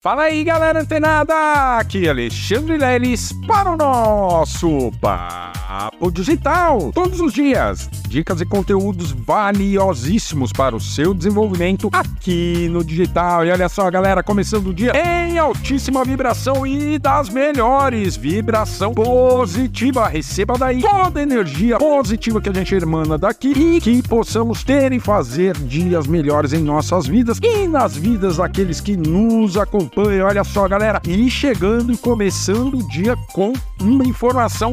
Fala aí, galera antenada! Aqui é Alexandre Leles para o nosso Papo Digital. Todos os dias, dicas e conteúdos valiosíssimos para o seu desenvolvimento aqui no digital. E olha só, galera, começando o dia em altíssima vibração e das melhores. Vibração positiva. Receba daí toda a energia positiva que a gente emana daqui e que possamos ter e fazer dias melhores em nossas vidas e nas vidas daqueles que nos acompanham acompanha. Olha só, galera. E chegando e começando o dia com uma informação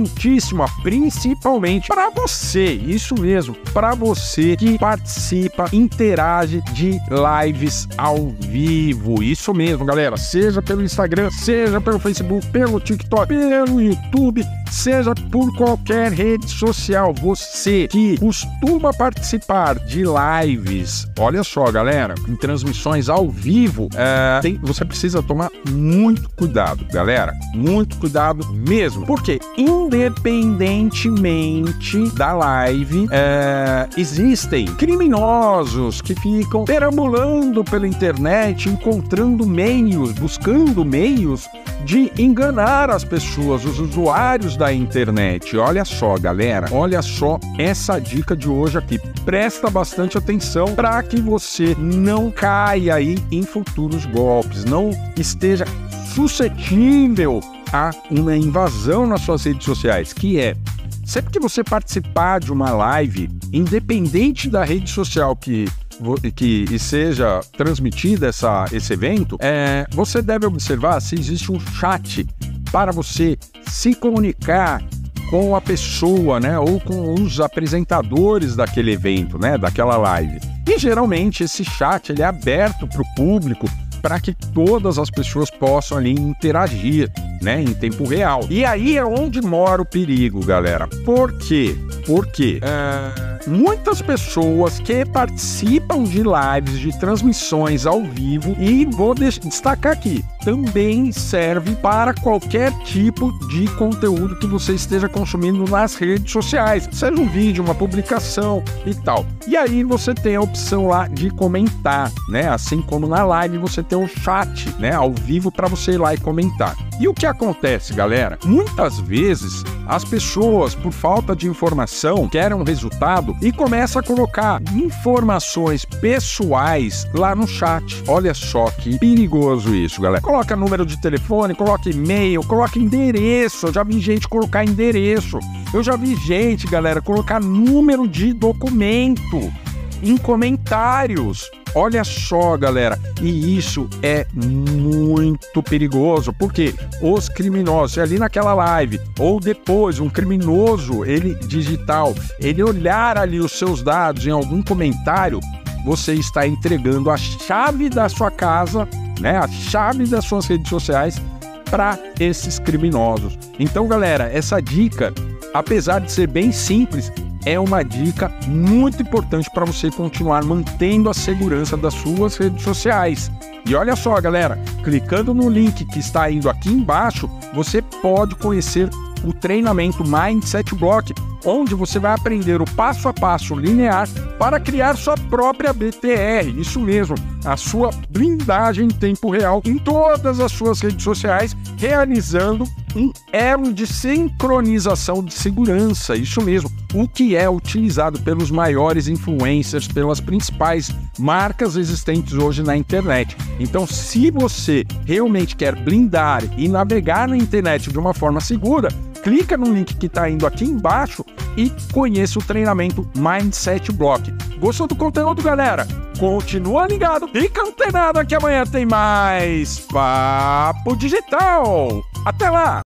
importantíssima, principalmente para você. Isso mesmo, para você que participa, interage de lives ao vivo. Isso mesmo, galera. Seja pelo Instagram, seja pelo Facebook, pelo TikTok, pelo YouTube, seja por qualquer rede social. Você que costuma participar de lives, olha só, galera, em transmissões ao vivo, é, tem, você precisa tomar muito cuidado, galera. Muito cuidado mesmo. Porque, independentemente da live, é, existem criminosos que ficam perambulando pela internet, encontrando meios, buscando meios de enganar as pessoas, os usuários da internet. Olha só, galera, olha só essa dica de hoje aqui. Presta bastante atenção para que você não caia aí em futuro dos golpes, não esteja suscetível a uma invasão nas suas redes sociais, que é sempre que você participar de uma live, independente da rede social que que seja transmitida essa, esse evento, é, você deve observar se existe um chat para você se comunicar com a pessoa, né, ou com os apresentadores daquele evento, né, daquela live. E geralmente esse chat ele é aberto para o público para que todas as pessoas possam ali interagir, né, em tempo real. E aí é onde mora o perigo, galera. Por quê? Porque é, muitas pessoas que participam de lives, de transmissões ao vivo, e vou destacar aqui, também serve para qualquer tipo de conteúdo que você esteja consumindo nas redes sociais, seja um vídeo, uma publicação e tal. E aí você tem a opção lá de comentar, né? Assim como na live você tem um chat, né, ao vivo para você ir lá e comentar. E o que acontece, galera? Muitas vezes as pessoas, por falta de informação, querem um resultado e começam a colocar informações pessoais lá no chat. Olha só que perigoso isso, galera. Coloca número de telefone, coloca e-mail, coloca endereço. Eu já vi gente colocar endereço. Eu já vi gente, galera, colocar número de documento em comentários. Olha só, galera, e isso é muito perigoso, porque os criminosos, ali naquela live, ou depois, um criminoso, ele digital, ele olhar ali os seus dados em algum comentário, você está entregando a chave da sua casa, né, a chave das suas redes sociais para esses criminosos. Então, galera, essa dica, apesar de ser bem simples, é uma dica muito importante para você continuar mantendo a segurança das suas redes sociais. E olha só, galera, clicando no link que está indo aqui embaixo, você pode conhecer o treinamento Mindset Block, onde você vai aprender o passo a passo linear para criar sua própria BTR. Isso mesmo, a sua blindagem em tempo real em todas as suas redes sociais, realizando um elo de sincronização de segurança. Isso mesmo, o que é utilizado pelos maiores influencers, pelas principais marcas existentes hoje na internet. Então, se você realmente quer blindar e navegar na internet de uma forma segura, clica no link que está indo aqui embaixo e conheça o treinamento Mindset Block. Gostou do conteúdo, galera? Continua ligado, fica antenado que amanhã tem mais Papo Digital. Até lá!